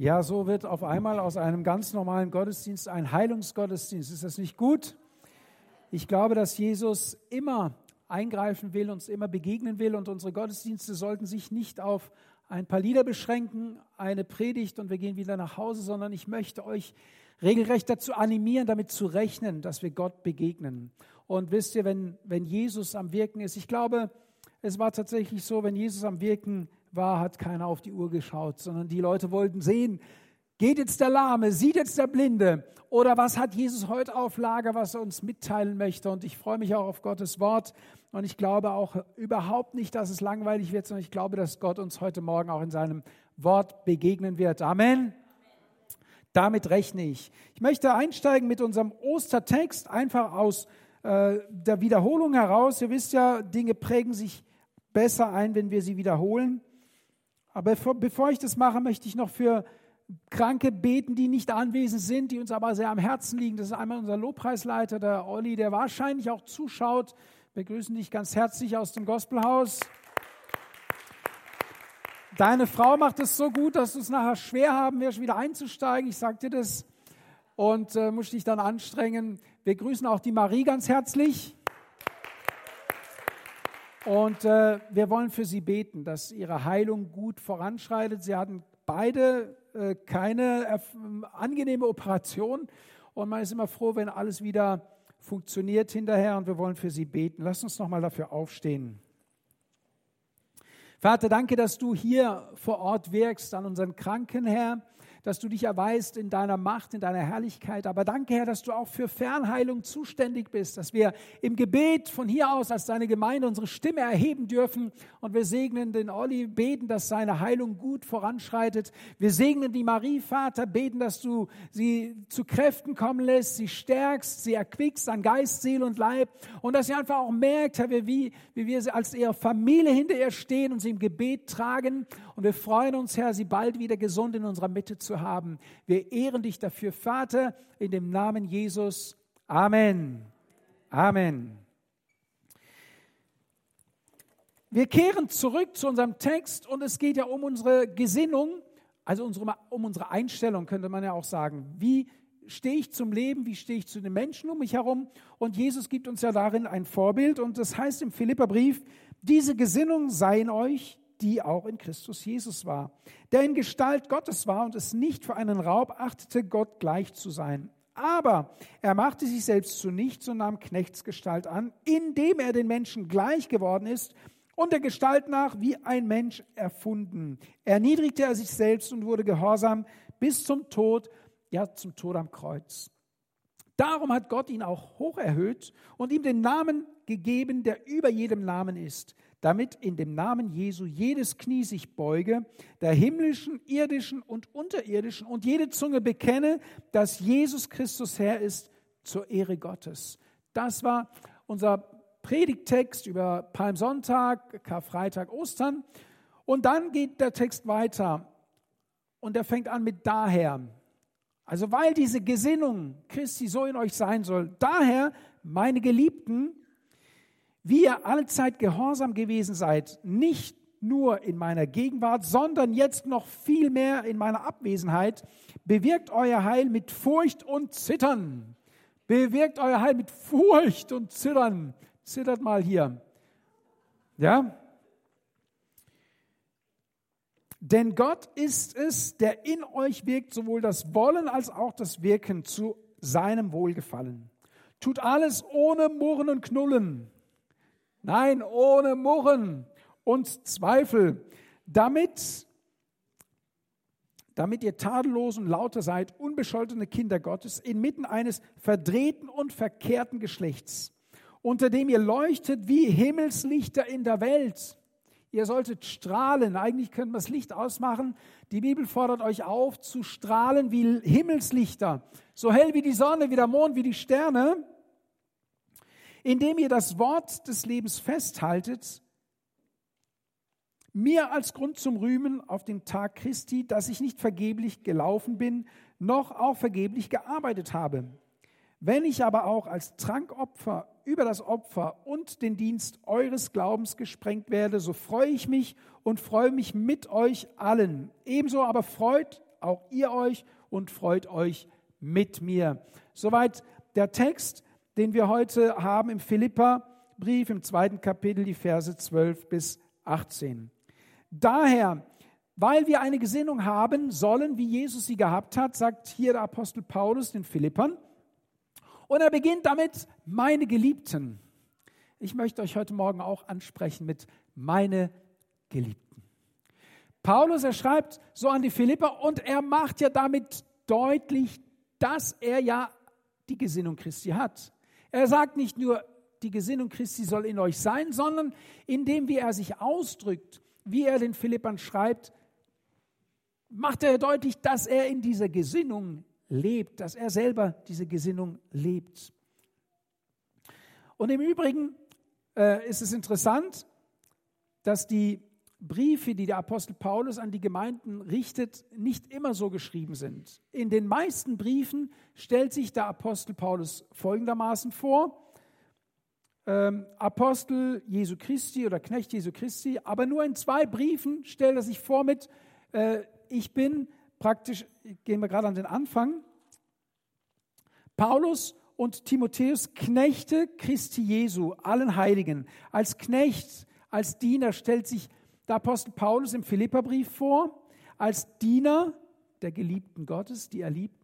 Ja, so wird auf einmal aus einem ganz normalen Gottesdienst ein Heilungsgottesdienst. Ist das nicht gut? Ich glaube, dass Jesus immer eingreifen will, uns immer begegnen will und unsere Gottesdienste sollten sich nicht auf ein paar Lieder beschränken, eine Predigt und wir gehen wieder nach Hause, sondern ich möchte euch regelrecht dazu animieren, damit zu rechnen, dass wir Gott begegnen. Und wisst ihr, wenn, wenn Jesus am Wirken ist, ich glaube, es war tatsächlich so, wenn Jesus am Wirken war, hat keiner auf die Uhr geschaut, sondern die Leute wollten sehen, geht jetzt der Lahme, sieht jetzt der Blinde oder was hat Jesus heute auf Lager, was er uns mitteilen möchte. Und ich freue mich auch auf Gottes Wort und ich glaube auch überhaupt nicht, dass es langweilig wird, sondern ich glaube, dass Gott uns heute Morgen auch in seinem Wort begegnen wird. Amen. Damit rechne ich. Ich möchte einsteigen mit unserem Ostertext, einfach aus äh, der Wiederholung heraus. Ihr wisst ja, Dinge prägen sich besser ein, wenn wir sie wiederholen. Aber bevor, ich das mache, möchte ich noch für Kranke beten, die nicht anwesend sind, die uns aber sehr am Herzen liegen. Das ist einmal unser Lobpreisleiter, der Olli, der wahrscheinlich auch zuschaut. Wir grüßen dich ganz herzlich aus dem Gospelhaus. Deine Frau macht es so gut, dass du es nachher schwer haben wirst, wieder einzusteigen. Ich sag dir das. Und äh, musst dich dann anstrengen. Wir grüßen auch die Marie ganz herzlich. Und äh, wir wollen für sie beten, dass ihre Heilung gut voranschreitet. Sie hatten beide äh, keine angenehme Operation und man ist immer froh, wenn alles wieder funktioniert hinterher und wir wollen für sie beten. Lass uns nochmal dafür aufstehen. Vater, danke, dass du hier vor Ort wirkst an unseren Kranken, Herr dass du dich erweist in deiner Macht, in deiner Herrlichkeit. Aber danke, Herr, dass du auch für Fernheilung zuständig bist, dass wir im Gebet von hier aus als deine Gemeinde unsere Stimme erheben dürfen und wir segnen den Olli, beten, dass seine Heilung gut voranschreitet. Wir segnen die Marie, Vater, beten, dass du sie zu Kräften kommen lässt, sie stärkst, sie erquickst an Geist, Seele und Leib und dass sie einfach auch merkt, Herr, wie, wie wir als ihre Familie hinter ihr stehen und sie im Gebet tragen. Und wir freuen uns, Herr, sie bald wieder gesund in unserer Mitte zu haben. Wir ehren dich dafür, Vater, in dem Namen Jesus. Amen. Amen. Wir kehren zurück zu unserem Text und es geht ja um unsere Gesinnung, also unsere, um unsere Einstellung, könnte man ja auch sagen. Wie stehe ich zum Leben, wie stehe ich zu den Menschen um mich herum? Und Jesus gibt uns ja darin ein Vorbild und das heißt im Philipperbrief, diese Gesinnung sei in euch, die auch in Christus Jesus war, der in Gestalt Gottes war und es nicht für einen Raub achtete, Gott gleich zu sein. Aber er machte sich selbst zu nichts und nahm Knechtsgestalt an, indem er den Menschen gleich geworden ist und der Gestalt nach wie ein Mensch erfunden. Erniedrigte er sich selbst und wurde gehorsam bis zum Tod, ja zum Tod am Kreuz. Darum hat Gott ihn auch hoch erhöht und ihm den Namen gegeben, der über jedem Namen ist, damit in dem Namen Jesu jedes Knie sich beuge, der himmlischen, irdischen und unterirdischen, und jede Zunge bekenne, dass Jesus Christus Herr ist, zur Ehre Gottes. Das war unser Predigttext über Palmsonntag, Karfreitag, Ostern. Und dann geht der Text weiter und er fängt an mit daher. Also weil diese Gesinnung Christi so in euch sein soll. Daher, meine Geliebten, wie ihr allzeit gehorsam gewesen seid, nicht nur in meiner Gegenwart, sondern jetzt noch viel mehr in meiner Abwesenheit, bewirkt euer Heil mit Furcht und Zittern. Bewirkt euer Heil mit Furcht und Zittern. Zittert mal hier. Ja? Denn Gott ist es, der in euch wirkt, sowohl das Wollen als auch das Wirken zu seinem Wohlgefallen. Tut alles ohne Murren und Knullen Nein, ohne Murren und Zweifel, damit, damit ihr tadellos und lauter seid, unbescholtene Kinder Gottes, inmitten eines verdrehten und verkehrten Geschlechts, unter dem ihr leuchtet wie Himmelslichter in der Welt. Ihr solltet strahlen. Eigentlich könnte man das Licht ausmachen. Die Bibel fordert euch auf, zu strahlen wie Himmelslichter. So hell wie die Sonne, wie der Mond, wie die Sterne indem ihr das Wort des Lebens festhaltet, mir als Grund zum Rühmen auf dem Tag Christi, dass ich nicht vergeblich gelaufen bin, noch auch vergeblich gearbeitet habe. Wenn ich aber auch als Trankopfer über das Opfer und den Dienst eures Glaubens gesprengt werde, so freue ich mich und freue mich mit euch allen. Ebenso aber freut auch ihr euch und freut euch mit mir. Soweit der Text, den wir heute haben im Philippa-Brief im zweiten Kapitel, die Verse 12 bis 18. Daher, weil wir eine Gesinnung haben sollen, wie Jesus sie gehabt hat, sagt hier der Apostel Paulus den Philippern. Und er beginnt damit, meine Geliebten. Ich möchte euch heute Morgen auch ansprechen mit meine Geliebten. Paulus, er schreibt so an die Philipper und er macht ja damit deutlich, dass er ja die Gesinnung Christi hat. Er sagt nicht nur, die Gesinnung Christi soll in euch sein, sondern indem, wie er sich ausdrückt, wie er den Philippern schreibt, macht er deutlich, dass er in dieser Gesinnung lebt, dass er selber diese Gesinnung lebt. Und im Übrigen äh, ist es interessant, dass die Briefe, die der Apostel Paulus an die Gemeinden richtet, nicht immer so geschrieben sind. In den meisten Briefen stellt sich der Apostel Paulus folgendermaßen vor. Ähm, Apostel Jesu Christi oder Knecht Jesu Christi, aber nur in zwei Briefen stellt er sich vor mit, äh, ich bin praktisch, gehen wir gerade an den Anfang, Paulus und Timotheus, Knechte Christi Jesu, allen Heiligen. Als Knecht, als Diener stellt sich der Apostel Paulus im Philipperbrief vor, als Diener der Geliebten Gottes, die er liebt.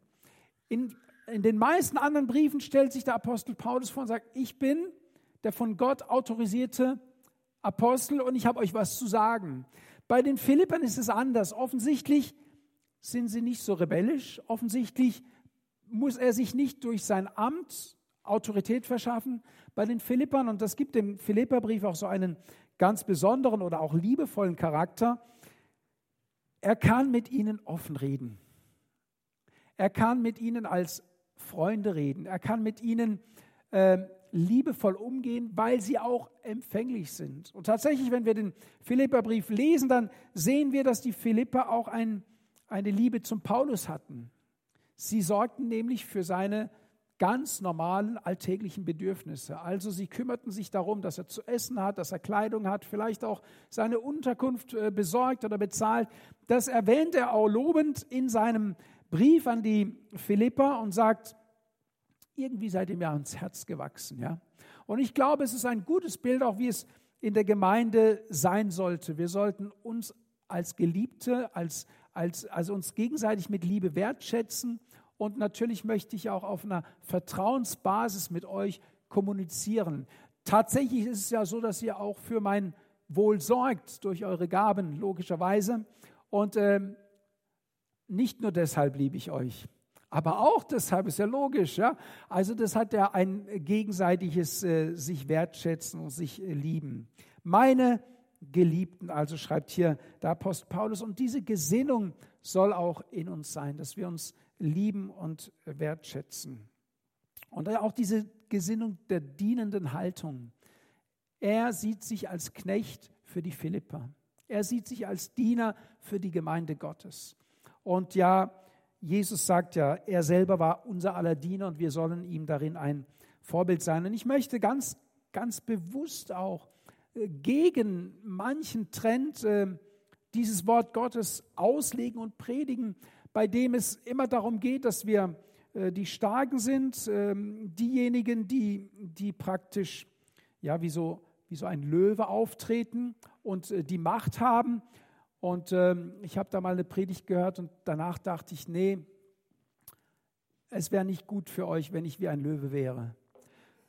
In, in den meisten anderen Briefen stellt sich der Apostel Paulus vor und sagt, ich bin der von Gott autorisierte Apostel und ich habe euch was zu sagen. Bei den Philippern ist es anders. Offensichtlich sind sie nicht so rebellisch. Offensichtlich muss er sich nicht durch sein Amt Autorität verschaffen. Bei den Philippern, und das gibt dem Philipperbrief auch so einen ganz besonderen oder auch liebevollen Charakter, er kann mit ihnen offen reden. Er kann mit ihnen als Freunde reden. Er kann mit ihnen äh, liebevoll umgehen, weil sie auch empfänglich sind. Und tatsächlich, wenn wir den Philipperbrief lesen, dann sehen wir, dass die Philipper auch ein, eine Liebe zum Paulus hatten. Sie sorgten nämlich für seine ganz normalen alltäglichen Bedürfnisse. Also sie kümmerten sich darum, dass er zu essen hat, dass er Kleidung hat, vielleicht auch seine Unterkunft äh, besorgt oder bezahlt. Das erwähnt er auch lobend in seinem Brief an die Philipper und sagt, irgendwie seid ihr mir ans Herz gewachsen. Ja? Und ich glaube, es ist ein gutes Bild, auch wie es in der Gemeinde sein sollte. Wir sollten uns als Geliebte, als, als, also uns gegenseitig mit Liebe wertschätzen. Und natürlich möchte ich auch auf einer Vertrauensbasis mit euch kommunizieren. Tatsächlich ist es ja so, dass ihr auch für mein Wohl sorgt durch eure Gaben, logischerweise. Und ähm, nicht nur deshalb liebe ich euch, aber auch deshalb ist ja logisch. Ja? Also das hat ja ein gegenseitiges äh, sich wertschätzen und sich äh, lieben. Meine Geliebten, also schreibt hier der Apostel Paulus, und diese Gesinnung soll auch in uns sein, dass wir uns lieben und wertschätzen. Und auch diese Gesinnung der dienenden Haltung. Er sieht sich als Knecht für die Philipper. Er sieht sich als Diener für die Gemeinde Gottes. Und ja, Jesus sagt ja, er selber war unser aller Diener und wir sollen ihm darin ein Vorbild sein. Und ich möchte ganz, ganz bewusst auch gegen manchen Trend äh, dieses Wort Gottes auslegen und predigen, bei dem es immer darum geht, dass wir äh, die Starken sind, äh, diejenigen, die, die praktisch ja, wie, so, wie so ein Löwe auftreten und äh, die Macht haben. Und ähm, ich habe da mal eine Predigt gehört und danach dachte ich, nee, es wäre nicht gut für euch, wenn ich wie ein Löwe wäre.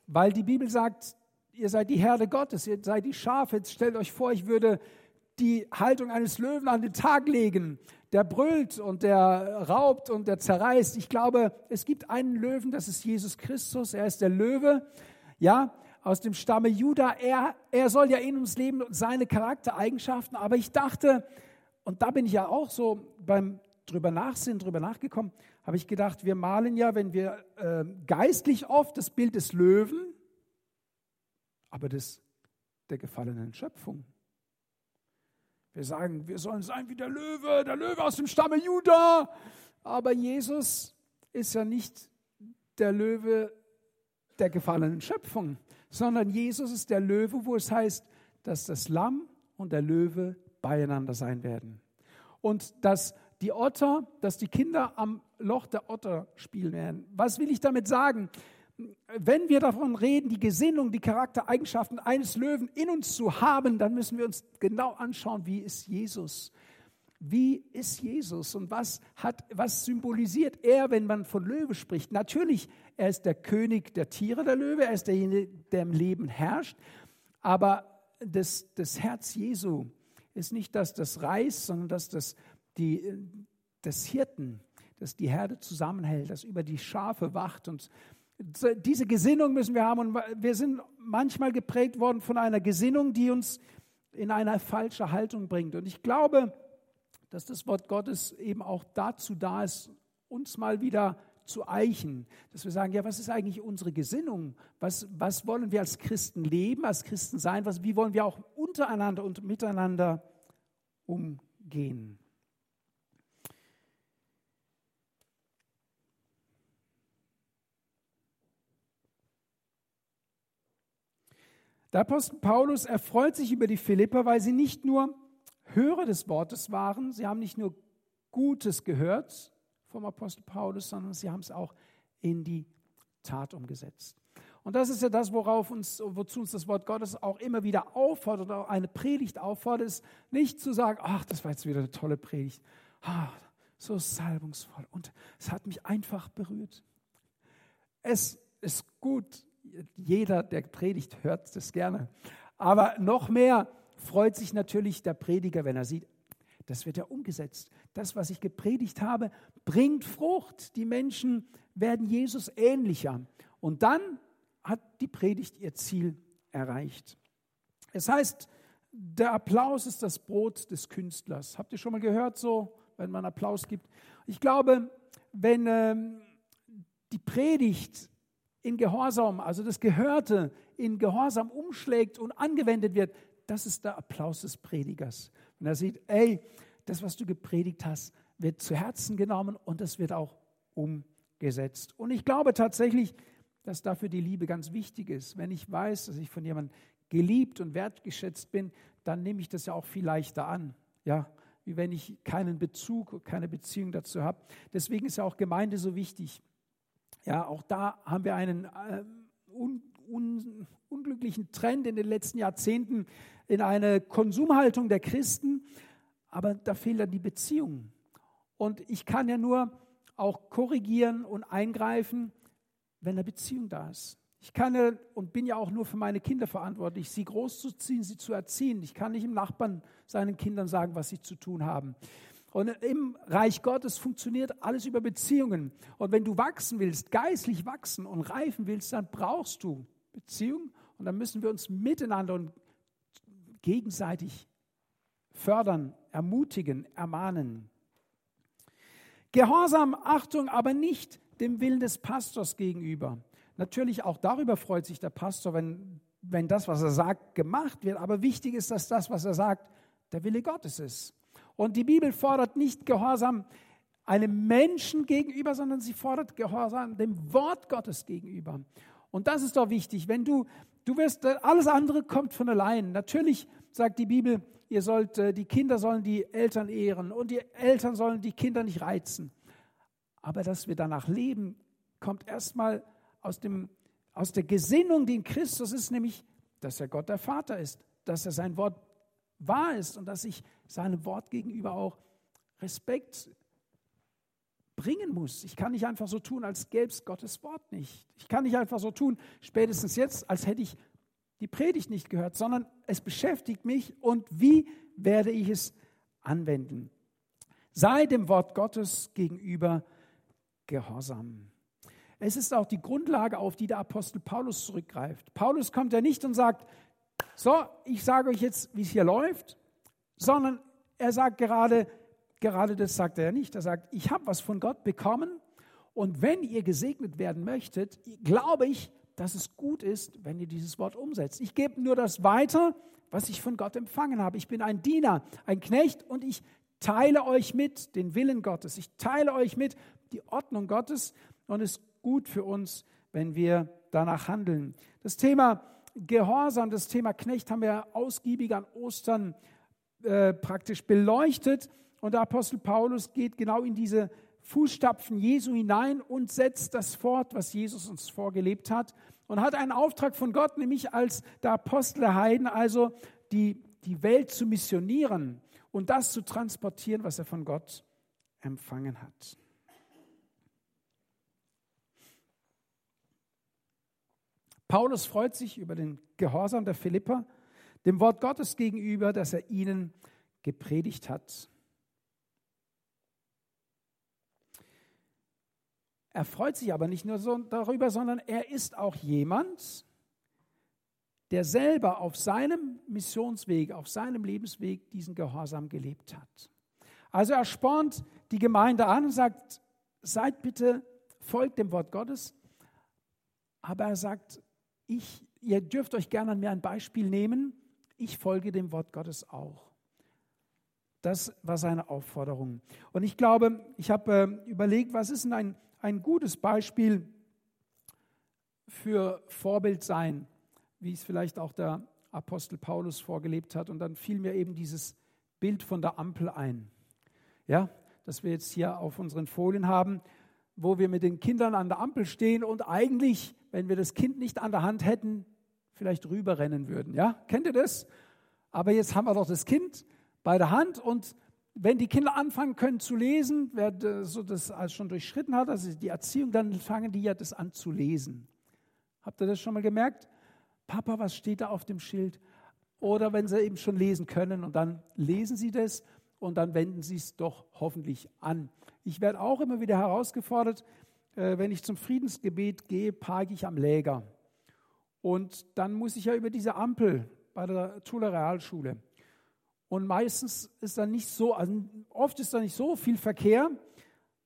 Weil die Bibel sagt, ihr seid die Herde Gottes, ihr seid die Schafe. Jetzt stellt euch vor, ich würde die Haltung eines Löwen an den Tag legen. Der brüllt und der raubt und der zerreißt. Ich glaube, es gibt einen Löwen, das ist Jesus Christus. Er ist der Löwe, ja, aus dem Stamme Juda. Er, er soll ja in uns leben und seine Charaktereigenschaften. Aber ich dachte, und da bin ich ja auch so beim drüber nachsinnen, drüber nachgekommen, habe ich gedacht, wir malen ja, wenn wir äh, geistlich oft das Bild des Löwen, aber des, der gefallenen Schöpfung. Wir sagen, wir sollen sein wie der Löwe, der Löwe aus dem Stamme Juda. Aber Jesus ist ja nicht der Löwe der gefallenen Schöpfung, sondern Jesus ist der Löwe, wo es heißt, dass das Lamm und der Löwe beieinander sein werden. Und dass die Otter, dass die Kinder am Loch der Otter spielen werden. Was will ich damit sagen? Wenn wir davon reden, die Gesinnung, die Charaktereigenschaften eines Löwen in uns zu haben, dann müssen wir uns genau anschauen, wie ist Jesus? Wie ist Jesus und was hat, was symbolisiert er, wenn man von Löwe spricht? Natürlich, er ist der König der Tiere, der Löwe, er ist derjenige, der im Leben herrscht, aber das, das Herz Jesu ist nicht das Reis, sondern das die, des Hirten, das die Herde zusammenhält, das über die Schafe wacht. Und diese Gesinnung müssen wir haben. Und wir sind manchmal geprägt worden von einer Gesinnung, die uns in eine falsche Haltung bringt. Und ich glaube, dass das Wort Gottes eben auch dazu da ist, uns mal wieder zu eichen, dass wir sagen, ja, was ist eigentlich unsere Gesinnung? Was, was wollen wir als Christen leben, als Christen sein? Was, wie wollen wir auch untereinander und miteinander umgehen? Der Apostel Paulus erfreut sich über die Philipper, weil sie nicht nur Hörer des Wortes waren, sie haben nicht nur Gutes gehört vom Apostel Paulus, sondern sie haben es auch in die Tat umgesetzt. Und das ist ja das, worauf uns, wozu uns das Wort Gottes auch immer wieder auffordert, auch eine Predigt auffordert, ist nicht zu sagen, ach, das war jetzt wieder eine tolle Predigt, ah, so salbungsvoll und es hat mich einfach berührt. Es ist gut, jeder, der predigt, hört das gerne. Aber noch mehr freut sich natürlich der Prediger, wenn er sieht, das wird ja umgesetzt. Das, was ich gepredigt habe, bringt Frucht. Die Menschen werden Jesus ähnlicher. Und dann hat die Predigt ihr Ziel erreicht. Es heißt, der Applaus ist das Brot des Künstlers. Habt ihr schon mal gehört, so, wenn man Applaus gibt? Ich glaube, wenn ähm, die Predigt in Gehorsam, also das Gehörte in Gehorsam umschlägt und angewendet wird, das ist der Applaus des Predigers. Wenn er sieht, ey, das, was du gepredigt hast, wird zu Herzen genommen und es wird auch umgesetzt. Und ich glaube tatsächlich, dass dafür die Liebe ganz wichtig ist. Wenn ich weiß, dass ich von jemandem geliebt und wertgeschätzt bin, dann nehme ich das ja auch viel leichter an. Ja, wie wenn ich keinen Bezug, keine Beziehung dazu habe. Deswegen ist ja auch Gemeinde so wichtig. Ja, auch da haben wir einen äh, un, un, unglücklichen Trend in den letzten Jahrzehnten in eine Konsumhaltung der Christen, aber da fehlt dann die Beziehung. Und ich kann ja nur auch korrigieren und eingreifen, wenn eine Beziehung da ist. Ich kann ja und bin ja auch nur für meine Kinder verantwortlich, sie großzuziehen, sie zu erziehen. Ich kann nicht im Nachbarn seinen Kindern sagen, was sie zu tun haben. Und im Reich Gottes funktioniert alles über Beziehungen. Und wenn du wachsen willst, geistlich wachsen und reifen willst, dann brauchst du Beziehung. Und dann müssen wir uns miteinander und gegenseitig fördern, ermutigen, ermahnen. Gehorsam, Achtung, aber nicht dem Willen des Pastors gegenüber. Natürlich auch darüber freut sich der Pastor, wenn, wenn das, was er sagt, gemacht wird. Aber wichtig ist, dass das, was er sagt, der Wille Gottes ist. Und die Bibel fordert nicht Gehorsam einem Menschen gegenüber, sondern sie fordert Gehorsam dem Wort Gottes gegenüber. Und das ist doch wichtig. Wenn du, du wirst, alles andere kommt von allein. Natürlich sagt die Bibel, ihr sollt, äh, die Kinder sollen die Eltern ehren und die Eltern sollen die Kinder nicht reizen. Aber dass wir danach leben, kommt erstmal aus, dem, aus der Gesinnung, die in Christus ist, nämlich, dass er Gott der Vater ist, dass er sein Wort wahr ist und dass ich seinem Wort gegenüber auch Respekt bringen muss. Ich kann nicht einfach so tun, als gäbe es Gottes Wort nicht. Ich kann nicht einfach so tun, spätestens jetzt, als hätte ich die Predigt nicht gehört, sondern es beschäftigt mich und wie werde ich es anwenden. Sei dem Wort Gottes gegenüber gehorsam. Es ist auch die Grundlage, auf die der Apostel Paulus zurückgreift. Paulus kommt ja nicht und sagt, so, ich sage euch jetzt, wie es hier läuft, sondern er sagt gerade, gerade das sagt er nicht. Er sagt, ich habe was von Gott bekommen und wenn ihr gesegnet werden möchtet, glaube ich, dass es gut ist, wenn ihr dieses Wort umsetzt. Ich gebe nur das weiter, was ich von Gott empfangen habe. Ich bin ein Diener, ein Knecht und ich teile euch mit den Willen Gottes. Ich teile euch mit die Ordnung Gottes und es ist gut für uns, wenn wir danach handeln. Das Thema Gehorsam, das Thema Knecht haben wir ausgiebig an Ostern äh, praktisch beleuchtet. Und der Apostel Paulus geht genau in diese Fußstapfen Jesu hinein und setzt das fort, was Jesus uns vorgelebt hat. Und hat einen Auftrag von Gott, nämlich als der Apostel der Heiden, also die, die Welt zu missionieren und das zu transportieren, was er von Gott empfangen hat. Paulus freut sich über den Gehorsam der Philipper, dem Wort Gottes gegenüber, das er ihnen gepredigt hat. Er freut sich aber nicht nur so darüber, sondern er ist auch jemand, der selber auf seinem Missionsweg, auf seinem Lebensweg diesen Gehorsam gelebt hat. Also er spornt die Gemeinde an und sagt, seid bitte, folgt dem Wort Gottes. Aber er sagt, ich, ihr dürft euch gerne an mir ein Beispiel nehmen, ich folge dem Wort Gottes auch. Das war seine Aufforderung. Und ich glaube, ich habe äh, überlegt, was ist denn ein, ein gutes Beispiel für Vorbild sein, wie es vielleicht auch der Apostel Paulus vorgelebt hat. Und dann fiel mir eben dieses Bild von der Ampel ein. Ja, das wir jetzt hier auf unseren Folien haben, wo wir mit den Kindern an der Ampel stehen und eigentlich, wenn wir das Kind nicht an der Hand hätten, vielleicht rüberrennen würden. Ja, kennt ihr das? Aber jetzt haben wir doch das Kind bei der Hand und wenn die Kinder anfangen können zu lesen, wer so das schon durchschritten hat, also die Erziehung, dann fangen die ja das an zu lesen. Habt ihr das schon mal gemerkt? Papa, was steht da auf dem Schild? Oder wenn sie eben schon lesen können und dann lesen sie das und dann wenden sie es doch hoffentlich an. Ich werde auch immer wieder herausgefordert, äh, wenn ich zum Friedensgebet gehe, parke ich am Läger. Und dann muss ich ja über diese Ampel bei der Tuller Realschule. Und meistens ist da nicht so, also oft ist da nicht so viel Verkehr,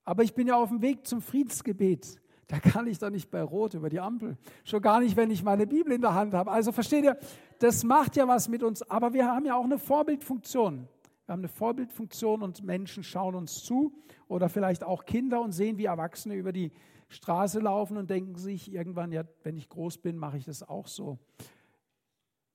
aber ich bin ja auf dem Weg zum Friedensgebet. Da kann ich doch nicht bei Rot über die Ampel. Schon gar nicht, wenn ich meine Bibel in der Hand habe. Also versteht ihr, das macht ja was mit uns. Aber wir haben ja auch eine Vorbildfunktion. Wir haben eine Vorbildfunktion und Menschen schauen uns zu oder vielleicht auch Kinder und sehen, wie Erwachsene über die Straße laufen und denken sich irgendwann, ja, wenn ich groß bin, mache ich das auch so.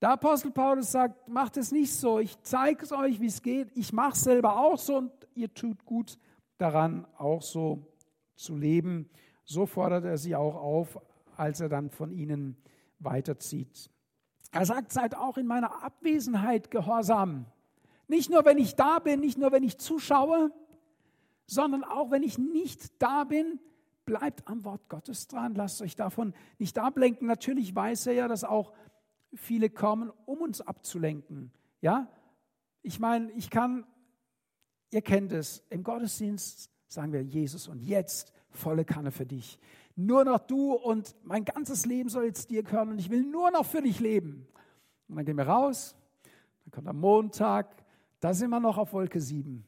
Der Apostel Paulus sagt, macht es nicht so, ich zeige es euch, wie es geht, ich mache es selber auch so und ihr tut gut daran, auch so zu leben. So fordert er sie auch auf, als er dann von ihnen weiterzieht. Er sagt, seid auch in meiner Abwesenheit gehorsam. Nicht nur, wenn ich da bin, nicht nur, wenn ich zuschaue, sondern auch, wenn ich nicht da bin, bleibt am Wort Gottes dran. Lasst euch davon nicht ablenken. Natürlich weiß er ja, dass auch viele kommen, um uns abzulenken. Ja, ich meine, ich kann, ihr kennt es, im Gottesdienst sagen wir Jesus und jetzt volle Kanne für dich. Nur noch du und mein ganzes Leben soll jetzt dir gehören und ich will nur noch für dich leben. Und dann gehen wir raus, dann kommt am Montag, da sind wir noch auf Wolke 7.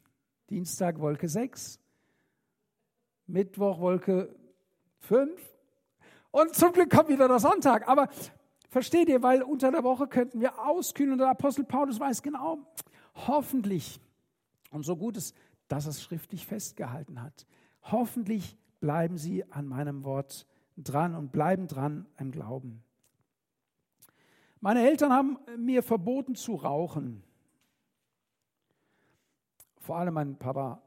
Dienstag Wolke 6. Mittwoch Wolke 5. Und zum Glück kommt wieder der Sonntag. Aber versteht ihr, weil unter der Woche könnten wir auskühlen und der Apostel Paulus weiß genau, hoffentlich, und so gut ist, dass er es schriftlich festgehalten hat, hoffentlich bleiben sie an meinem Wort dran und bleiben dran im Glauben. Meine Eltern haben mir verboten zu rauchen vor allem mein Papa.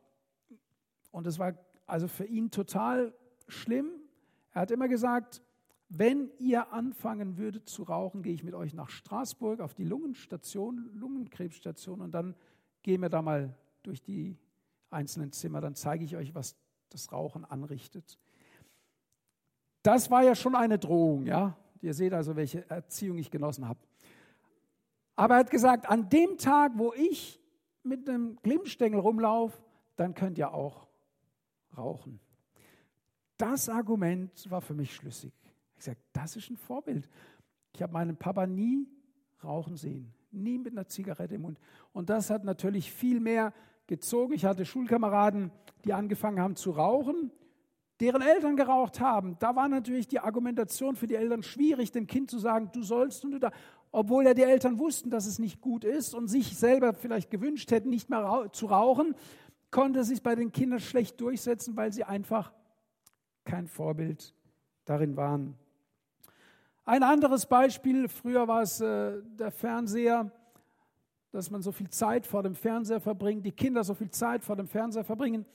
Und es war also für ihn total schlimm. Er hat immer gesagt, wenn ihr anfangen würdet zu rauchen, gehe ich mit euch nach Straßburg auf die Lungenstation, Lungenkrebsstation und dann gehen wir da mal durch die einzelnen Zimmer, dann zeige ich euch, was das Rauchen anrichtet. Das war ja schon eine Drohung, ja. Ihr seht also, welche Erziehung ich genossen habe. Aber er hat gesagt, an dem Tag, wo ich mit einem Glimmstängel rumlaufe, dann könnt ihr auch rauchen. Das Argument war für mich schlüssig. Ich sage, das ist ein Vorbild. Ich habe meinen Papa nie rauchen sehen, nie mit einer Zigarette im Mund. Und das hat natürlich viel mehr gezogen. Ich hatte Schulkameraden, die angefangen haben zu rauchen, deren Eltern geraucht haben. Da war natürlich die Argumentation für die Eltern schwierig, dem Kind zu sagen, du sollst und du da obwohl ja die Eltern wussten, dass es nicht gut ist und sich selber vielleicht gewünscht hätten, nicht mehr zu rauchen, konnte es sich bei den Kindern schlecht durchsetzen, weil sie einfach kein Vorbild darin waren. Ein anderes Beispiel, früher war es äh, der Fernseher dass man so viel Zeit vor dem Fernseher verbringt, die Kinder so viel Zeit vor dem Fernseher verbringen.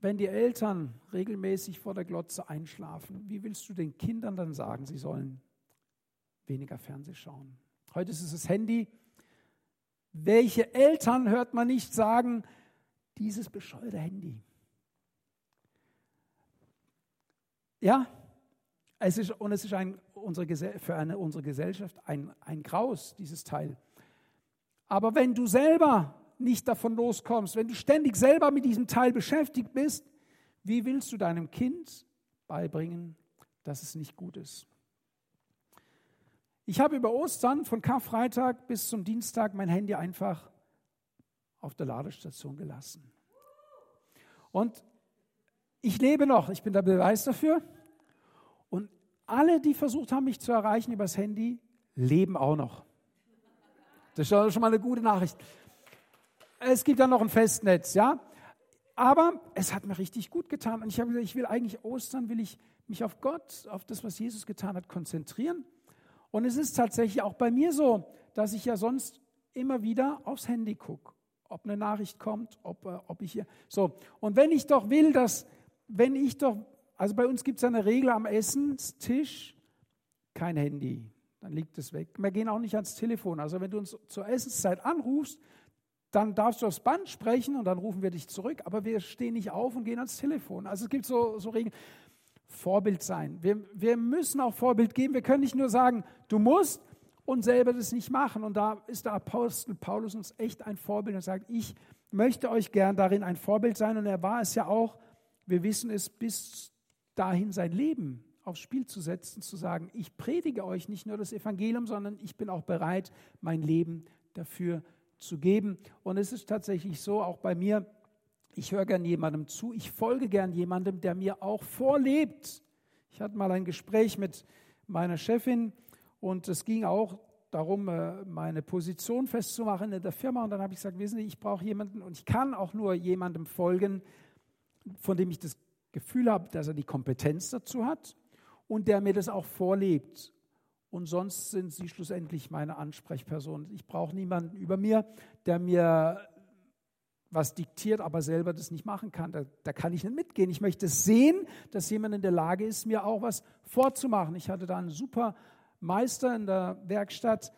Wenn die Eltern regelmäßig vor der Glotze einschlafen, wie willst du den Kindern dann sagen, sie sollen weniger Fernseh schauen? Heute ist es das Handy. Welche Eltern hört man nicht sagen, dieses bescheuerte Handy? Ja, es ist, und es ist ein, unsere, für eine, unsere Gesellschaft ein, ein Graus, dieses Teil. Aber wenn du selber nicht davon loskommst, wenn du ständig selber mit diesem Teil beschäftigt bist, wie willst du deinem Kind beibringen, dass es nicht gut ist? Ich habe über Ostern von Karfreitag bis zum Dienstag mein Handy einfach auf der Ladestation gelassen. Und ich lebe noch, ich bin der Beweis dafür. Und alle, die versucht haben, mich zu erreichen übers Handy, leben auch noch. Das ist schon mal eine gute Nachricht. Es gibt ja noch ein Festnetz, ja. Aber es hat mir richtig gut getan. Und ich habe gesagt, ich will eigentlich Ostern, will ich mich auf Gott, auf das, was Jesus getan hat, konzentrieren. Und es ist tatsächlich auch bei mir so, dass ich ja sonst immer wieder aufs Handy gucke, ob eine Nachricht kommt, ob, äh, ob ich hier. So, und wenn ich doch will, dass, wenn ich doch, also bei uns gibt es eine Regel am Essenstisch, kein Handy, dann liegt es weg. Wir gehen auch nicht ans Telefon. Also wenn du uns zur Essenszeit anrufst, dann darfst du aufs Band sprechen und dann rufen wir dich zurück, aber wir stehen nicht auf und gehen ans Telefon. Also es gibt so, so Regeln. Vorbild sein. Wir, wir müssen auch Vorbild geben. Wir können nicht nur sagen, du musst und selber das nicht machen. Und da ist der Apostel Paulus uns echt ein Vorbild und sagt, ich möchte euch gern darin ein Vorbild sein. Und er war es ja auch, wir wissen es, bis dahin sein Leben aufs Spiel zu setzen, zu sagen, ich predige euch nicht nur das Evangelium, sondern ich bin auch bereit, mein Leben dafür zu geben. Und es ist tatsächlich so, auch bei mir, ich höre gern jemandem zu, ich folge gern jemandem, der mir auch vorlebt. Ich hatte mal ein Gespräch mit meiner Chefin und es ging auch darum, äh, meine Position festzumachen in der Firma. Und dann habe ich gesagt, wissen Sie, ich brauche jemanden und ich kann auch nur jemandem folgen, von dem ich das Gefühl habe, dass er die Kompetenz dazu hat und der mir das auch vorlebt. Und sonst sind Sie schlussendlich meine Ansprechperson. Ich brauche niemanden über mir, der mir was diktiert, aber selber das nicht machen kann. Da, da, kann ich nicht mitgehen. Ich möchte sehen, dass jemand in der Lage ist, mir auch was vorzumachen. Ich hatte da einen super Meister in der Werkstatt,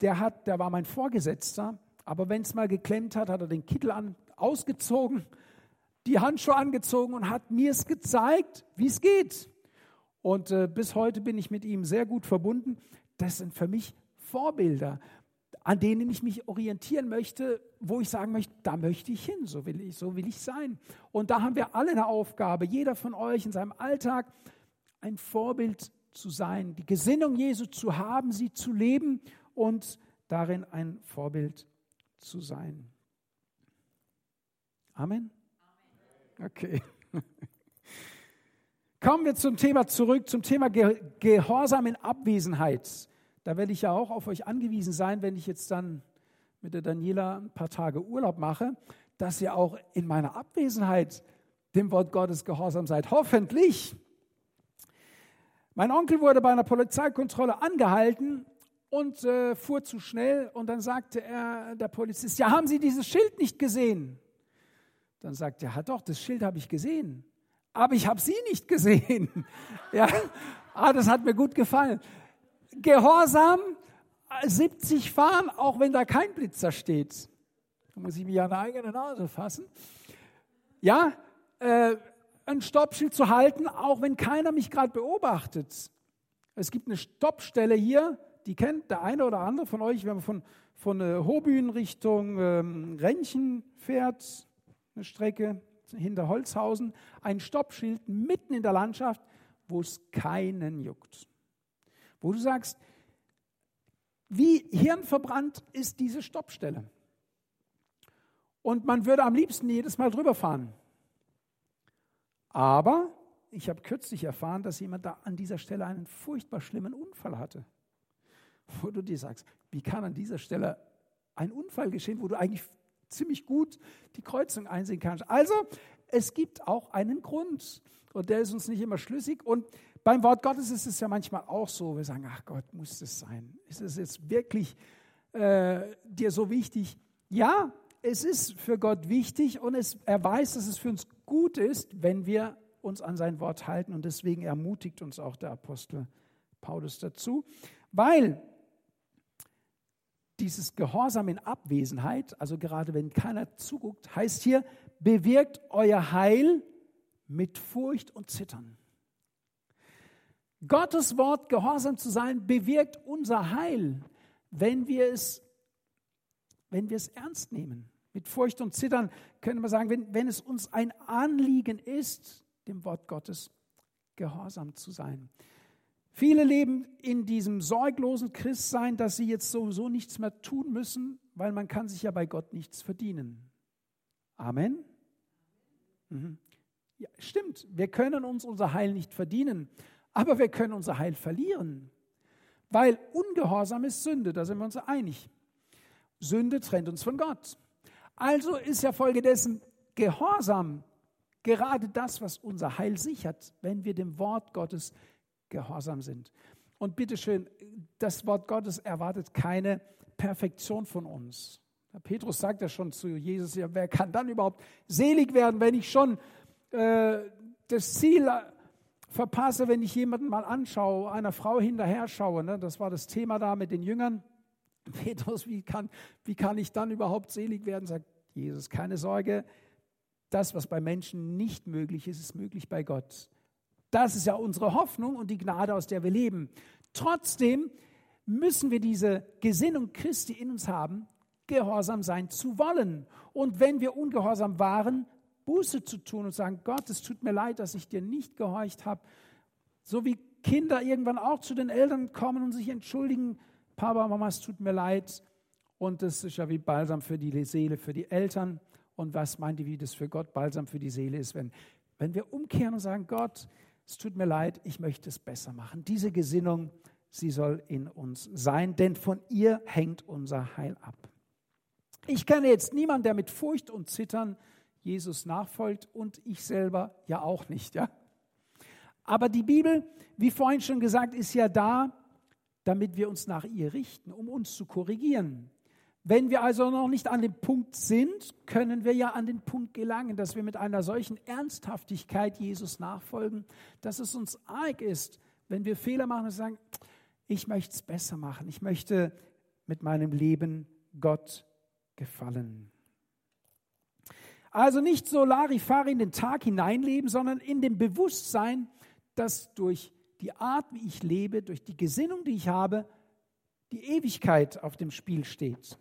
der, hat, der war mein Vorgesetzter, aber wenn es mal geklemmt hat, hat er den Kittel an, ausgezogen, die Handschuhe angezogen und hat mir es gezeigt, wie es geht. Und äh, bis heute bin ich mit ihm sehr gut verbunden. Das sind für mich Vorbilder an denen ich mich orientieren möchte, wo ich sagen möchte, da möchte ich hin, so will ich, so will ich sein. Und da haben wir alle eine Aufgabe, jeder von euch in seinem Alltag ein Vorbild zu sein, die Gesinnung Jesu zu haben, sie zu leben und darin ein Vorbild zu sein. Amen? Okay. Kommen wir zum Thema zurück, zum Thema Gehorsam in Abwesenheit. Da werde ich ja auch auf euch angewiesen sein, wenn ich jetzt dann mit der Daniela ein paar Tage Urlaub mache, dass ihr auch in meiner Abwesenheit dem Wort Gottes gehorsam seid. Hoffentlich. Mein Onkel wurde bei einer Polizeikontrolle angehalten und äh, fuhr zu schnell und dann sagte er, der Polizist, ja, haben Sie dieses Schild nicht gesehen? Dann sagte er, ja doch, das Schild habe ich gesehen, aber ich habe Sie nicht gesehen. ja, ah, das hat mir gut gefallen. Gehorsam 70 fahren, auch wenn da kein Blitzer steht. Da muss ich mich an der eigene Nase fassen. Ja, äh, ein Stoppschild zu halten, auch wenn keiner mich gerade beobachtet. Es gibt eine Stoppstelle hier, die kennt der eine oder andere von euch, wenn man von, von äh, Richtung ähm, Rennchen fährt, eine Strecke hinter Holzhausen, ein Stoppschild mitten in der Landschaft, wo es keinen juckt wo du sagst, wie hirnverbrannt ist diese Stoppstelle? Und man würde am liebsten jedes Mal drüber fahren. Aber ich habe kürzlich erfahren, dass jemand da an dieser Stelle einen furchtbar schlimmen Unfall hatte. Wo du dir sagst, wie kann an dieser Stelle ein Unfall geschehen, wo du eigentlich ziemlich gut die Kreuzung einsehen kannst. Also, es gibt auch einen Grund und der ist uns nicht immer schlüssig. Und beim Wort Gottes ist es ja manchmal auch so, wir sagen, ach Gott, muss das sein? Ist es jetzt wirklich äh, dir so wichtig? Ja, es ist für Gott wichtig und es, er weiß, dass es für uns gut ist, wenn wir uns an sein Wort halten. Und deswegen ermutigt uns auch der Apostel Paulus dazu, weil dieses Gehorsam in Abwesenheit, also gerade wenn keiner zuguckt, heißt hier, bewirkt euer Heil mit Furcht und Zittern. Gottes Wort gehorsam zu sein, bewirkt unser Heil, wenn wir es, wenn wir es ernst nehmen. Mit Furcht und Zittern können wir sagen, wenn, wenn es uns ein Anliegen ist, dem Wort Gottes gehorsam zu sein. Viele leben in diesem sorglosen Christsein, dass sie jetzt sowieso nichts mehr tun müssen, weil man kann sich ja bei Gott nichts verdienen. Amen. Mhm. Ja, stimmt, wir können uns unser Heil nicht verdienen, aber wir können unser Heil verlieren, weil Ungehorsam ist Sünde, da sind wir uns einig. Sünde trennt uns von Gott. Also ist ja folgedessen Gehorsam gerade das, was unser Heil sichert, wenn wir dem Wort Gottes gehorsam sind. Und bitteschön, das Wort Gottes erwartet keine Perfektion von uns. Petrus sagt ja schon zu Jesus, ja, wer kann dann überhaupt selig werden, wenn ich schon äh, das Ziel verpasse, wenn ich jemanden mal anschaue, einer Frau hinterher schaue. Ne? Das war das Thema da mit den Jüngern. Petrus, wie kann, wie kann ich dann überhaupt selig werden? Sagt Jesus, keine Sorge, das, was bei Menschen nicht möglich ist, ist möglich bei Gott. Das ist ja unsere Hoffnung und die Gnade, aus der wir leben. Trotzdem müssen wir diese Gesinnung Christi in uns haben, gehorsam sein zu wollen. Und wenn wir ungehorsam waren, Buße zu tun und sagen, Gott, es tut mir leid, dass ich dir nicht gehorcht habe. So wie Kinder irgendwann auch zu den Eltern kommen und sich entschuldigen, Papa, Mama, es tut mir leid. Und das ist ja wie Balsam für die Seele, für die Eltern. Und was meint ihr, wie das für Gott Balsam für die Seele ist, wenn, wenn wir umkehren und sagen, Gott, es tut mir leid, ich möchte es besser machen. Diese Gesinnung, sie soll in uns sein, denn von ihr hängt unser Heil ab. Ich kenne jetzt niemanden, der mit Furcht und Zittern Jesus nachfolgt und ich selber ja auch nicht, ja. Aber die Bibel, wie vorhin schon gesagt, ist ja da, damit wir uns nach ihr richten, um uns zu korrigieren. Wenn wir also noch nicht an dem Punkt sind, können wir ja an den Punkt gelangen, dass wir mit einer solchen Ernsthaftigkeit Jesus nachfolgen, dass es uns arg ist, wenn wir Fehler machen und sagen, ich möchte es besser machen, ich möchte mit meinem Leben Gott gefallen. Also nicht so Larifari in den Tag hineinleben, sondern in dem Bewusstsein, dass durch die Art, wie ich lebe, durch die Gesinnung, die ich habe, die Ewigkeit auf dem Spiel steht.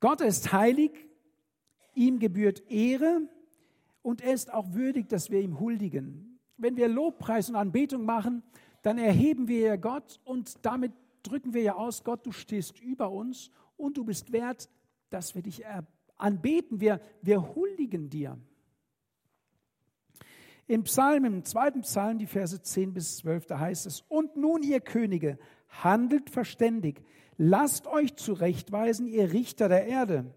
Gott ist heilig, ihm gebührt Ehre und er ist auch würdig, dass wir ihm huldigen. Wenn wir Lobpreis und Anbetung machen, dann erheben wir ja Gott und damit drücken wir ja aus, Gott, du stehst über uns und du bist wert, dass wir dich anbeten. Wir, wir huldigen dir. Im Psalm, im zweiten Psalm, die Verse 10 bis 12, da heißt es, und nun ihr Könige, handelt verständig, lasst euch zurechtweisen, ihr Richter der Erde,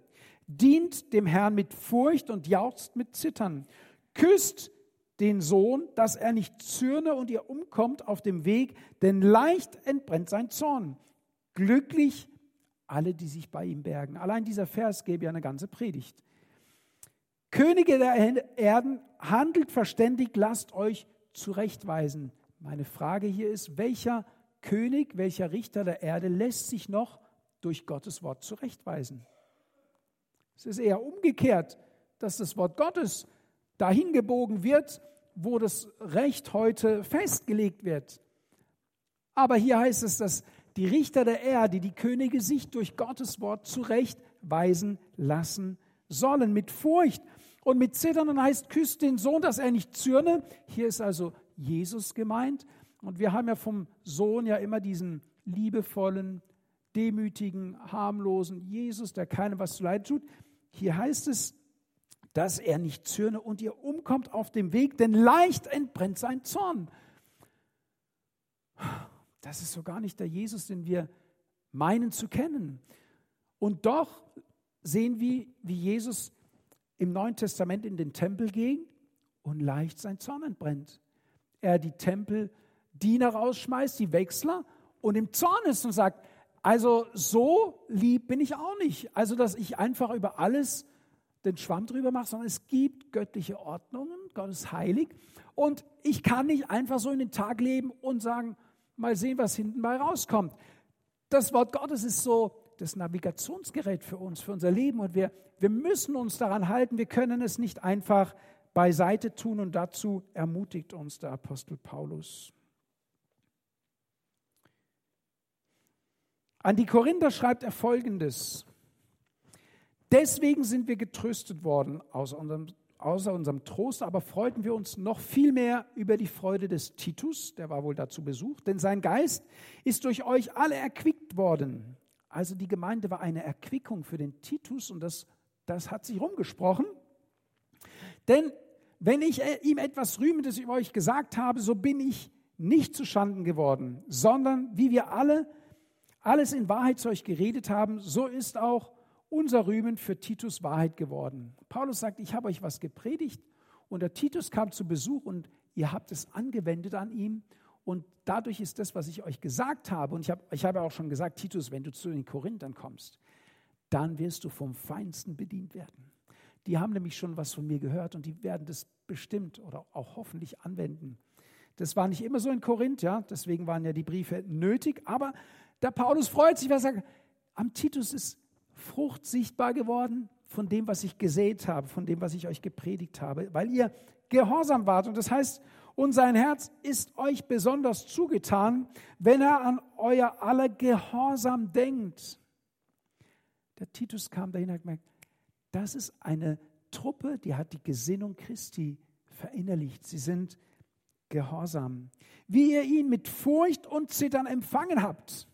dient dem Herrn mit Furcht und jauchzt mit Zittern, küsst den Sohn, dass er nicht zürne und ihr umkommt auf dem Weg, denn leicht entbrennt sein Zorn. Glücklich alle, die sich bei ihm bergen. Allein dieser Vers gäbe ja eine ganze Predigt. Könige der Erden, handelt verständig, lasst euch zurechtweisen. Meine Frage hier ist, welcher König, welcher Richter der Erde lässt sich noch durch Gottes Wort zurechtweisen? Es ist eher umgekehrt, dass das Wort Gottes dahin gebogen wird, wo das Recht heute festgelegt wird. Aber hier heißt es, dass die Richter der Erde, die Könige sich durch Gottes Wort zurechtweisen lassen sollen, mit Furcht und mit Zittern. Heißt, küsst den Sohn, dass er nicht zürne. Hier ist also Jesus gemeint. Und wir haben ja vom Sohn ja immer diesen liebevollen, demütigen, harmlosen Jesus, der keinem was zu leid tut. Hier heißt es, dass er nicht zürne und ihr umkommt auf dem Weg, denn leicht entbrennt sein Zorn. Das ist so gar nicht der Jesus, den wir meinen zu kennen. Und doch sehen wir, wie Jesus im Neuen Testament in den Tempel ging und leicht sein Zorn entbrennt. Er die Tempeldiener rausschmeißt, die Wechsler, und im Zorn ist und sagt, Also so lieb bin ich auch nicht. Also dass ich einfach über alles den Schwamm drüber mache, sondern es gibt göttliche Ordnungen, Gott ist heilig. Und ich kann nicht einfach so in den Tag leben und sagen, mal sehen, was hinten bei rauskommt. Das Wort Gottes ist so das Navigationsgerät für uns, für unser Leben. Und wir, wir müssen uns daran halten. Wir können es nicht einfach beiseite tun. Und dazu ermutigt uns der Apostel Paulus. An die Korinther schreibt er folgendes. Deswegen sind wir getröstet worden aus unserem, außer unserem Trost, aber freuten wir uns noch viel mehr über die Freude des Titus, der war wohl dazu besucht, denn sein Geist ist durch euch alle erquickt worden. Also die Gemeinde war eine Erquickung für den Titus und das, das hat sich rumgesprochen. Denn wenn ich äh, ihm etwas Rühmendes über euch gesagt habe, so bin ich nicht zu Schanden geworden, sondern wie wir alle alles in Wahrheit zu euch geredet haben, so ist auch unser Rühmen für Titus Wahrheit geworden. Paulus sagt, ich habe euch was gepredigt und der Titus kam zu Besuch und ihr habt es angewendet an ihm und dadurch ist das, was ich euch gesagt habe, und ich habe, ich habe auch schon gesagt, Titus, wenn du zu den Korinthern kommst, dann wirst du vom Feinsten bedient werden. Die haben nämlich schon was von mir gehört und die werden das bestimmt oder auch hoffentlich anwenden. Das war nicht immer so in Korinth, ja, deswegen waren ja die Briefe nötig, aber der Paulus freut sich, weil er sagt, am Titus ist Frucht sichtbar geworden von dem, was ich gesät habe, von dem, was ich euch gepredigt habe, weil ihr gehorsam wart. Und das heißt, und sein Herz ist euch besonders zugetan, wenn er an euer aller Gehorsam denkt. Der Titus kam dahin und hat gemerkt, das ist eine Truppe, die hat die Gesinnung Christi verinnerlicht. Sie sind gehorsam. Wie ihr ihn mit Furcht und Zittern empfangen habt.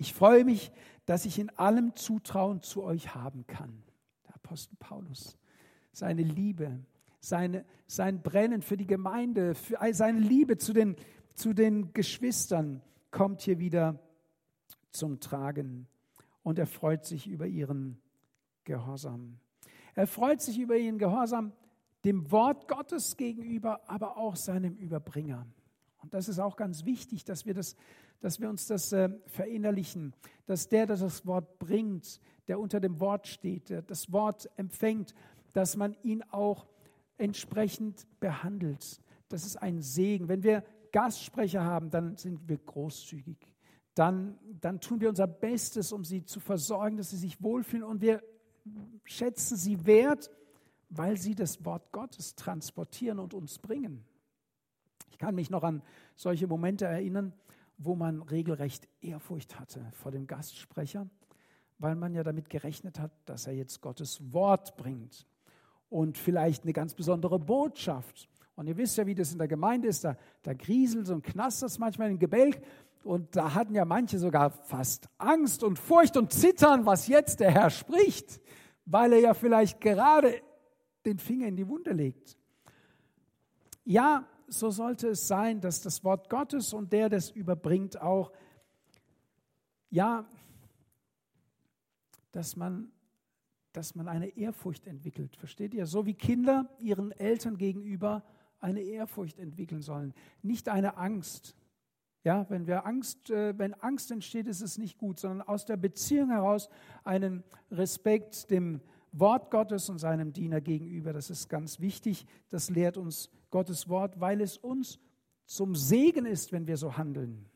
Ich freue mich, dass ich in allem Zutrauen zu euch haben kann. Der Apostel Paulus, seine Liebe, seine, sein Brennen für die Gemeinde, für seine Liebe zu den, zu den Geschwistern kommt hier wieder zum Tragen. Und er freut sich über ihren Gehorsam. Er freut sich über ihren Gehorsam dem Wort Gottes gegenüber, aber auch seinem Überbringer. Und das ist auch ganz wichtig, dass wir, das, dass wir uns das äh, verinnerlichen, dass der, der das Wort bringt, der unter dem Wort steht, der das Wort empfängt, dass man ihn auch entsprechend behandelt. Das ist ein Segen. Wenn wir Gastsprecher haben, dann sind wir großzügig. Dann, dann tun wir unser Bestes, um sie zu versorgen, dass sie sich wohlfühlen und wir schätzen sie wert, weil sie das Wort Gottes transportieren und uns bringen. Ich kann mich noch an solche Momente erinnern, wo man regelrecht Ehrfurcht hatte vor dem Gastsprecher, weil man ja damit gerechnet hat, dass er jetzt Gottes Wort bringt und vielleicht eine ganz besondere Botschaft. Und ihr wisst ja, wie das in der Gemeinde ist, da, da grieselt und knastert es manchmal in Gebälk. Und da hatten ja manche sogar fast Angst und Furcht und Zittern, was jetzt der Herr spricht, weil er ja vielleicht gerade den Finger in die Wunde legt. Ja, so sollte es sein, dass das Wort Gottes und der das überbringt auch, ja, dass man dass man eine Ehrfurcht entwickelt. Versteht ihr? So wie Kinder ihren Eltern gegenüber eine Ehrfurcht entwickeln sollen, nicht eine Angst. Ja, wenn wir Angst, äh, wenn Angst entsteht, ist es nicht gut, sondern aus der Beziehung heraus einen Respekt dem Wort Gottes und seinem Diener gegenüber. Das ist ganz wichtig. Das lehrt uns Gottes Wort, weil es uns zum Segen ist, wenn wir so handeln.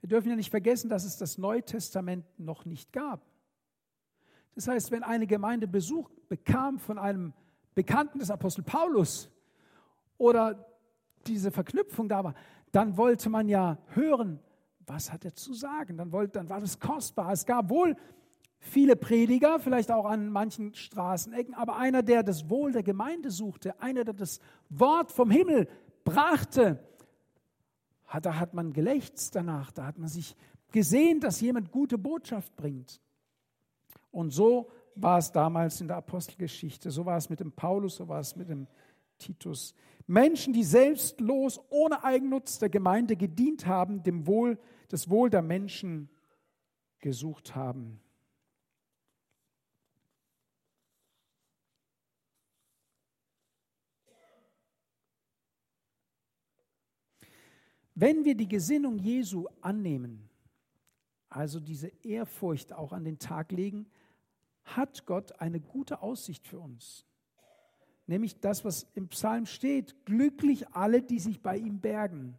Wir dürfen ja nicht vergessen, dass es das Neue Testament noch nicht gab. Das heißt, wenn eine Gemeinde Besuch bekam von einem Bekannten des Apostel Paulus oder diese Verknüpfung da war, dann wollte man ja hören, was hat er zu sagen. Dann, wollte, dann war das kostbar. Es gab wohl viele Prediger, vielleicht auch an manchen Straßenecken, aber einer, der das Wohl der Gemeinde suchte, einer, der das Wort vom Himmel brachte, da hat man gelächzt danach, da hat man sich gesehen, dass jemand gute Botschaft bringt. Und so war es damals in der Apostelgeschichte, so war es mit dem Paulus, so war es mit dem Titus. Menschen, die selbstlos, ohne Eigennutz der Gemeinde gedient haben, dem Wohl, das Wohl der Menschen gesucht haben. Wenn wir die Gesinnung Jesu annehmen, also diese Ehrfurcht auch an den Tag legen, hat Gott eine gute Aussicht für uns. Nämlich das, was im Psalm steht, glücklich alle, die sich bei ihm bergen.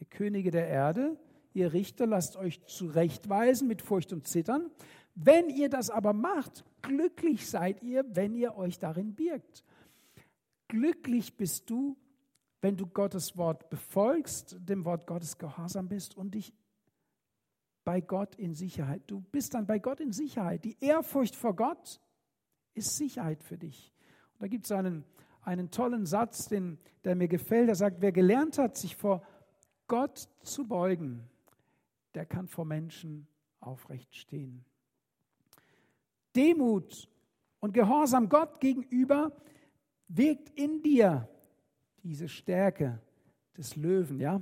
Ihr Könige der Erde, ihr Richter, lasst euch zurechtweisen mit Furcht und Zittern. Wenn ihr das aber macht, glücklich seid ihr, wenn ihr euch darin birgt. Glücklich bist du, wenn du Gottes Wort befolgst, dem Wort Gottes gehorsam bist und dich bei Gott in Sicherheit. Du bist dann bei Gott in Sicherheit. Die Ehrfurcht vor Gott ist Sicherheit für dich. Und da gibt es einen, einen tollen Satz, den, der mir gefällt. Der sagt, wer gelernt hat, sich vor Gott zu beugen, der kann vor Menschen aufrecht stehen. Demut und Gehorsam Gott gegenüber wirkt in dir diese Stärke des Löwen, ja,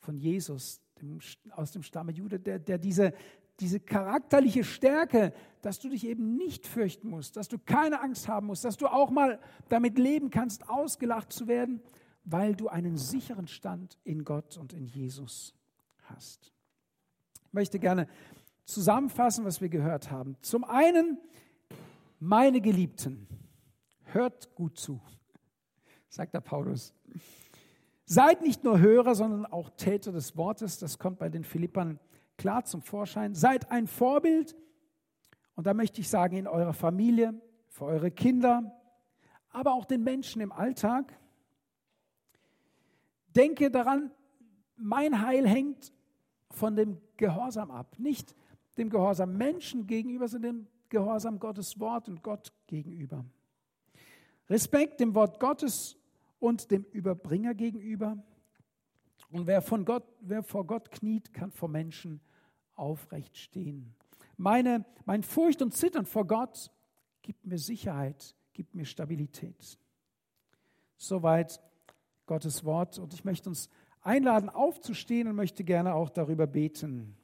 von Jesus, dem, aus dem Stamme Jude, der, der diese, diese charakterliche Stärke, dass du dich eben nicht fürchten musst, dass du keine Angst haben musst, dass du auch mal damit leben kannst, ausgelacht zu werden, weil du einen sicheren Stand in Gott und in Jesus hast. Ich möchte gerne zusammenfassen, was wir gehört haben. Zum einen, meine Geliebten, hört gut zu, sagt der Paulus. Seid nicht nur Hörer, sondern auch Täter des Wortes. Das kommt bei den Philippern klar zum Vorschein. Seid ein Vorbild. Und da möchte ich sagen, in eurer Familie, für eure Kinder, aber auch den Menschen im Alltag. Denke daran, mein Heil hängt von dem Gehorsam ab. Nicht dem Gehorsam Menschen gegenüber, sondern dem Gehorsam Gottes Wort und Gott gegenüber. Respekt dem Wort Gottes und dem Überbringer gegenüber. Und wer, von Gott, wer vor Gott kniet, kann vor Menschen aufrecht stehen. Meine, mein Furcht und Zittern vor Gott gibt mir Sicherheit, gibt mir Stabilität. Soweit Gottes Wort. Und ich möchte uns einladen, aufzustehen und möchte gerne auch darüber beten.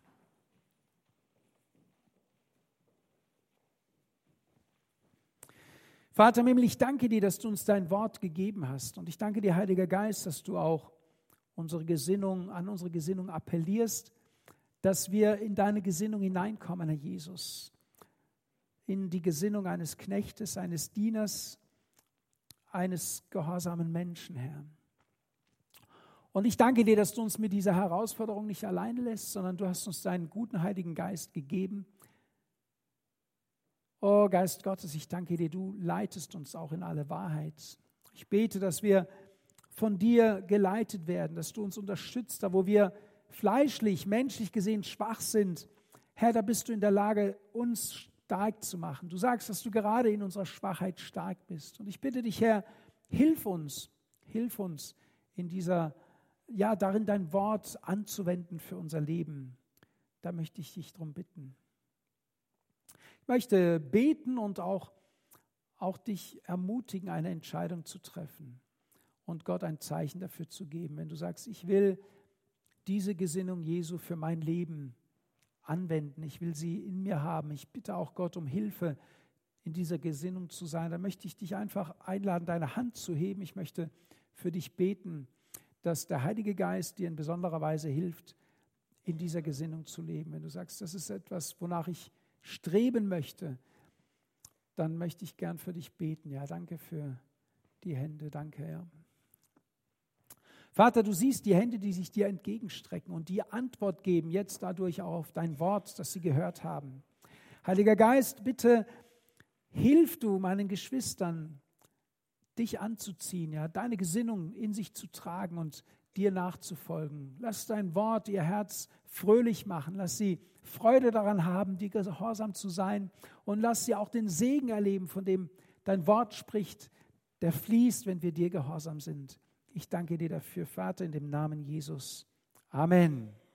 Vater im Himmel, ich danke dir, dass du uns dein Wort gegeben hast. Und ich danke dir, Heiliger Geist, dass du auch unsere Gesinnung, an unsere Gesinnung appellierst, dass wir in deine Gesinnung hineinkommen, Herr Jesus. In die Gesinnung eines Knechtes, eines Dieners, eines gehorsamen Menschen, Herr. Und ich danke dir, dass du uns mit dieser Herausforderung nicht alleine lässt, sondern du hast uns deinen guten Heiligen Geist gegeben, Oh Geist Gottes, ich danke dir, du leitest uns auch in alle Wahrheit. Ich bete, dass wir von dir geleitet werden, dass du uns unterstützt, da wo wir fleischlich, menschlich gesehen schwach sind. Herr, da bist du in der Lage, uns stark zu machen. Du sagst, dass du gerade in unserer Schwachheit stark bist. Und ich bitte dich, Herr, hilf uns, hilf uns in dieser, ja, darin dein Wort anzuwenden für unser Leben. Da möchte ich dich darum bitten. Möchte beten und auch, auch dich ermutigen, eine Entscheidung zu treffen und Gott ein Zeichen dafür zu geben. Wenn du sagst, ich will diese Gesinnung Jesu für mein Leben anwenden, ich will sie in mir haben, ich bitte auch Gott um Hilfe, in dieser Gesinnung zu sein, dann möchte ich dich einfach einladen, deine Hand zu heben. Ich möchte für dich beten, dass der Heilige Geist dir in besonderer Weise hilft, in dieser Gesinnung zu leben. Wenn du sagst, das ist etwas, wonach ich streben möchte, dann möchte ich gern für dich beten. Ja, danke für die Hände. Danke, Herr. Vater, du siehst die Hände, die sich dir entgegenstrecken und die Antwort geben, jetzt dadurch auf dein Wort, das sie gehört haben. Heiliger Geist, bitte hilf du meinen Geschwistern, dich anzuziehen, ja, deine Gesinnung in sich zu tragen und dir nachzufolgen. Lass dein Wort ihr Herz fröhlich machen. Lass sie Freude daran haben, dir gehorsam zu sein. Und lass sie auch den Segen erleben, von dem dein Wort spricht, der fließt, wenn wir dir gehorsam sind. Ich danke dir dafür, Vater, in dem Namen Jesus. Amen.